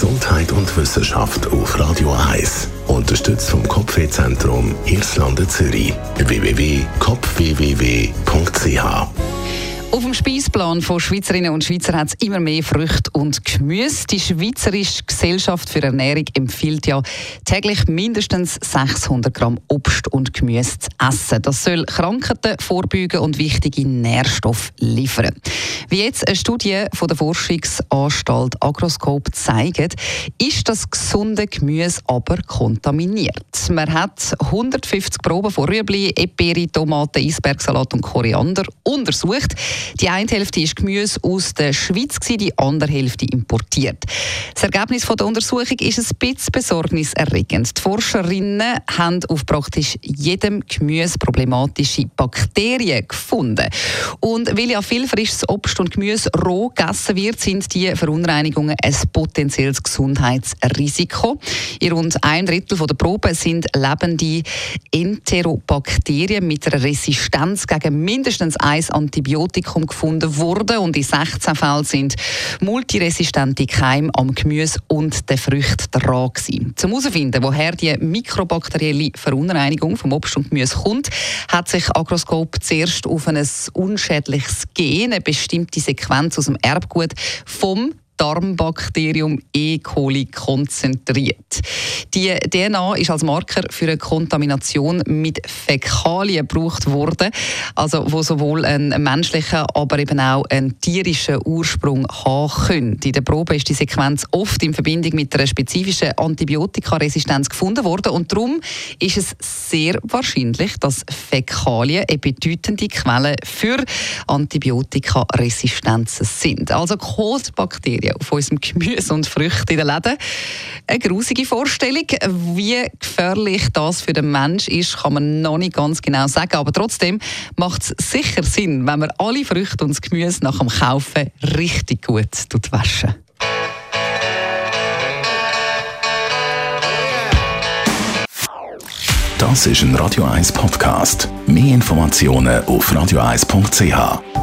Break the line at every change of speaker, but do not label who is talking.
Gesundheit und Wissenschaft auf Radio 1. Unterstützt vom Kopfwehzentrum Irlande Zürich. www.kopfwww.ch
auf dem Speisplan von Schweizerinnen und Schweizer hat es immer mehr Früchte und Gemüse. Die Schweizerische Gesellschaft für Ernährung empfiehlt ja täglich mindestens 600 Gramm Obst und Gemüse zu essen. Das soll Krankheiten vorbeugen und wichtige Nährstoffe liefern. Wie jetzt eine Studie von der Forschungsanstalt Agroscope zeigt, ist das gesunde Gemüse aber kontaminiert. Man hat 150 Proben von Rüebli, Eperi, Tomaten, Eisbergsalat und Koriander untersucht. Die eine Hälfte ist Gemüse aus der Schweiz, die andere Hälfte importiert. Das Ergebnis der Untersuchung ist ein bisschen besorgniserregend. Die Forscherinnen haben auf praktisch jedem Gemüse problematische Bakterien gefunden. Und weil ja viel frisches Obst und Gemüse roh gegessen wird, sind die Verunreinigungen ein potenzielles Gesundheitsrisiko. In rund ein Drittel der Proben sind lebende Enterobakterien mit einer Resistenz gegen mindestens ein Antibiotikum Antibiotikum gefunden worden und in 16 Fällen sind multiresistente Keime am Gemüse und den Früchten dran gewesen. Zum herausfinden, woher die mikrobakterielle Verunreinigung vom Obst und Gemüse kommt, hat sich Agroscope zuerst auf ein unschädliches Gen, eine bestimmte Sequenz aus dem Erbgut vom Darmbakterium E. coli konzentriert. Die DNA ist als Marker für eine Kontamination mit Fäkalien gebraucht worden, also wo sowohl einen menschlichen, aber eben auch einen tierischen Ursprung haben können. In der Probe ist die Sequenz oft in Verbindung mit einer spezifischen Antibiotikaresistenz gefunden worden und darum ist es sehr wahrscheinlich, dass Fäkalien eine bedeutende Quelle für Antibiotikaresistenzen sind. Also Kolbakterien Bakterien auf unserem Gemüse und Früchten in den Läden. Eine grusige Vorstellung. Wie gefährlich das für den Mensch ist, kann man noch nicht ganz genau sagen. Aber trotzdem macht es sicher Sinn, wenn man alle Früchte und das Gemüse nach dem Kaufen richtig gut waschen.
Das ist ein Radio 1 Podcast. Mehr Informationen auf radio1.ch.